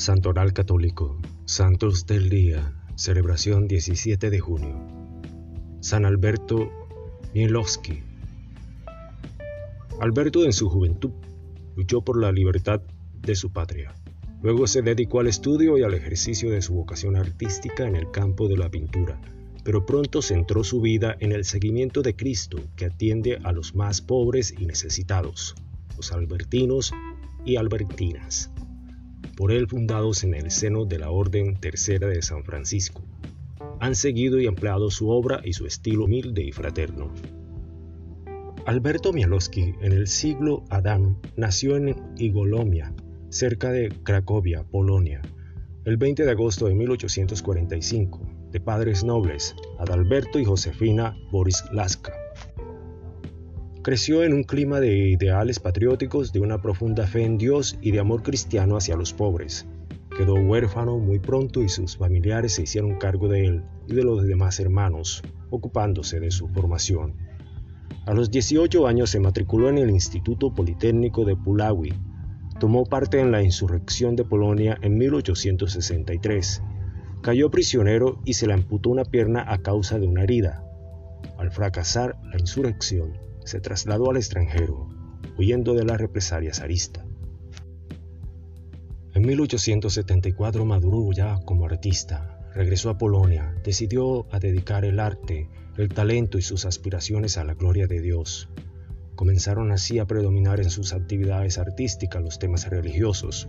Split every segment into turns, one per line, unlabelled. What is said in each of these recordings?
Santoral Católico, Santos del Día, celebración 17 de junio. San Alberto Mielowski. Alberto en su juventud luchó por la libertad de su patria. Luego se dedicó al estudio y al ejercicio de su vocación artística en el campo de la pintura, pero pronto centró su vida en el seguimiento de Cristo que atiende a los más pobres y necesitados, los albertinos y albertinas, por él fundados en el seno de la Orden Tercera de San Francisco. Han seguido y ampliado su obra y su estilo humilde y fraterno. Alberto Mialowski, en el siglo Adán, nació en Igolomia, cerca de Cracovia, Polonia, el 20 de agosto de 1845, de padres nobles, Adalberto y Josefina Boris Laska. Creció en un clima de ideales patrióticos, de una profunda fe en Dios y de amor cristiano hacia los pobres. Quedó huérfano muy pronto y sus familiares se hicieron cargo de él y de los demás hermanos, ocupándose de su formación. A los 18 años se matriculó en el Instituto Politécnico de Pulawi. Tomó parte en la insurrección de Polonia en 1863. Cayó prisionero y se le amputó una pierna a causa de una herida. Al fracasar la insurrección, se trasladó al extranjero, huyendo de la represalia zarista. En 1874 maduró ya como artista. Regresó a Polonia, decidió a dedicar el arte, el talento y sus aspiraciones a la gloria de Dios. Comenzaron así a predominar en sus actividades artísticas los temas religiosos.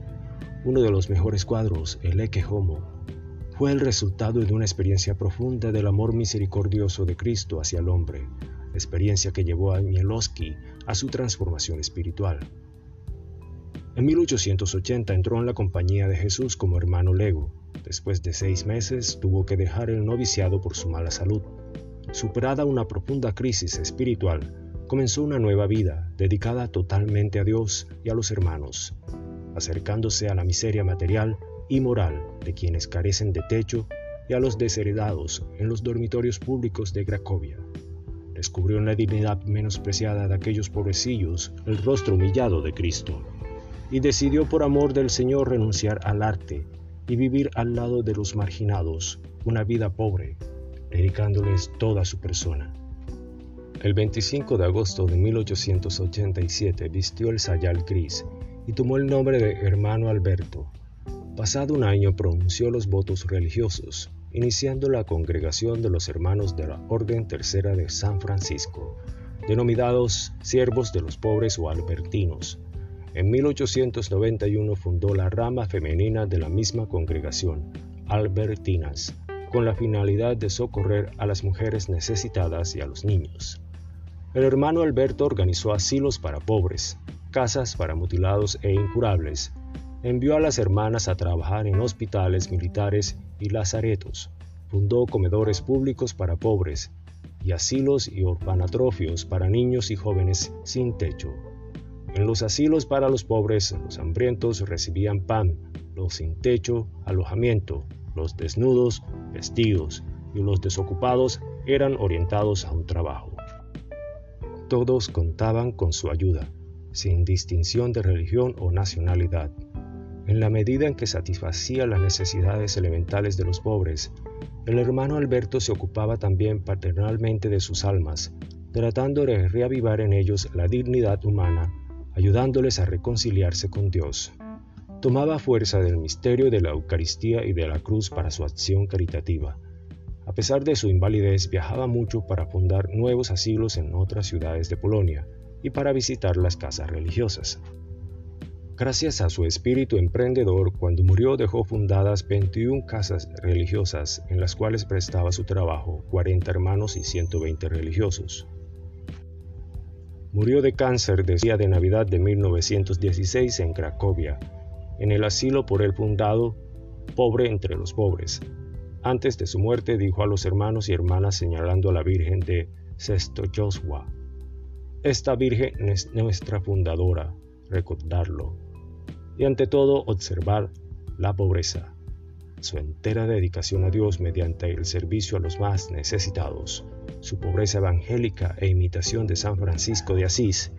Uno de los mejores cuadros, el Ecce Homo, fue el resultado de una experiencia profunda del amor misericordioso de Cristo hacia el hombre, experiencia que llevó a Mielowski a su transformación espiritual. En 1880 entró en la Compañía de Jesús como hermano lego. Después de seis meses tuvo que dejar el noviciado por su mala salud. Superada una profunda crisis espiritual, comenzó una nueva vida dedicada totalmente a Dios y a los hermanos, acercándose a la miseria material y moral de quienes carecen de techo y a los desheredados en los dormitorios públicos de Cracovia descubrió en la dignidad menospreciada de aquellos pobrecillos el rostro humillado de Cristo, y decidió por amor del Señor renunciar al arte y vivir al lado de los marginados una vida pobre, dedicándoles toda su persona. El 25 de agosto de 1887 vistió el sayal gris y tomó el nombre de hermano Alberto. Pasado un año pronunció los votos religiosos, iniciando la congregación de los hermanos de la Orden Tercera de San Francisco, denominados siervos de los pobres o albertinos. En 1891 fundó la rama femenina de la misma congregación, Albertinas, con la finalidad de socorrer a las mujeres necesitadas y a los niños. El hermano Alberto organizó asilos para pobres, casas para mutilados e incurables, envió a las hermanas a trabajar en hospitales militares y lazaretos, fundó comedores públicos para pobres y asilos y orfanatrofios para niños y jóvenes sin techo. En los asilos para los pobres, los hambrientos recibían pan, los sin techo, alojamiento, los desnudos, vestidos, y los desocupados eran orientados a un trabajo. Todos contaban con su ayuda, sin distinción de religión o nacionalidad. En la medida en que satisfacía las necesidades elementales de los pobres, el hermano Alberto se ocupaba también paternalmente de sus almas, tratando de reavivar en ellos la dignidad humana, ayudándoles a reconciliarse con Dios. Tomaba fuerza del misterio de la Eucaristía y de la cruz para su acción caritativa. A pesar de su invalidez, viajaba mucho para fundar nuevos asilos en otras ciudades de Polonia y para visitar las casas religiosas. Gracias a su espíritu emprendedor, cuando murió dejó fundadas 21 casas religiosas en las cuales prestaba su trabajo 40 hermanos y 120 religiosos. Murió de cáncer de día de Navidad de 1916 en Cracovia, en el asilo por él fundado Pobre entre los pobres. Antes de su muerte dijo a los hermanos y hermanas señalando a la Virgen de Sesto Joshua, Esta Virgen es nuestra fundadora, recordarlo y ante todo observar la pobreza, su entera dedicación a Dios mediante el servicio a los más necesitados, su pobreza evangélica e imitación de San Francisco de Asís,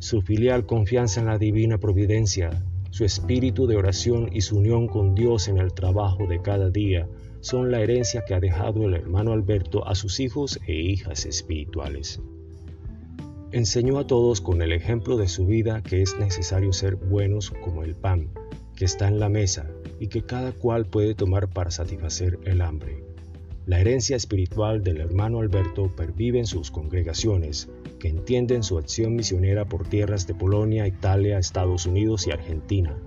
su filial confianza en la divina providencia Su espíritu de oración y su unión con Dios en el trabajo de cada día son la herencia que ha dejado el hermano Alberto a sus hijos e hijas espirituales. Enseñó a todos con el ejemplo de su vida que es necesario ser buenos como el pan, que está en la mesa y que cada cual puede tomar para satisfacer el hambre. La herencia espiritual del hermano Alberto pervive en sus congregaciones, que entienden su acción misionera por tierras de Polonia, Italia, Estados Unidos y Argentina.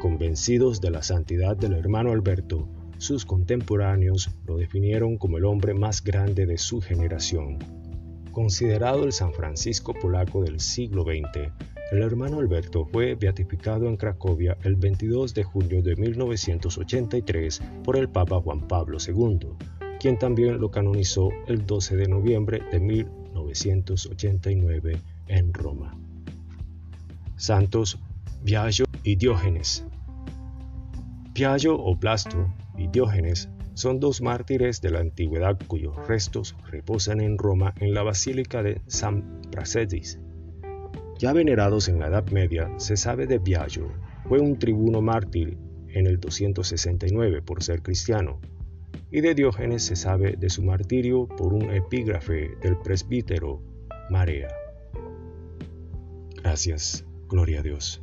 Convencidos de la santidad del hermano Alberto, sus contemporáneos lo definieron como el hombre más grande de su generación. Considerado el San Francisco polaco del siglo XX, el hermano Alberto fue beatificado en Cracovia el 22 de junio de 1983 por el Papa Juan Pablo II, quien también lo canonizó el 12 de noviembre de 1989 en Roma. Santos Biagio y Diógenes. Biagio o Blasto y Diógenes son dos mártires de la antigüedad cuyos restos reposan en Roma en la Basílica de San Praxedis. Ya venerados en la Edad Media, se sabe de Biagio, fue un tribuno mártir en el 269 por ser cristiano, y de Diógenes se sabe de su martirio por un epígrafe del presbítero Marea. Gracias, gloria a Dios.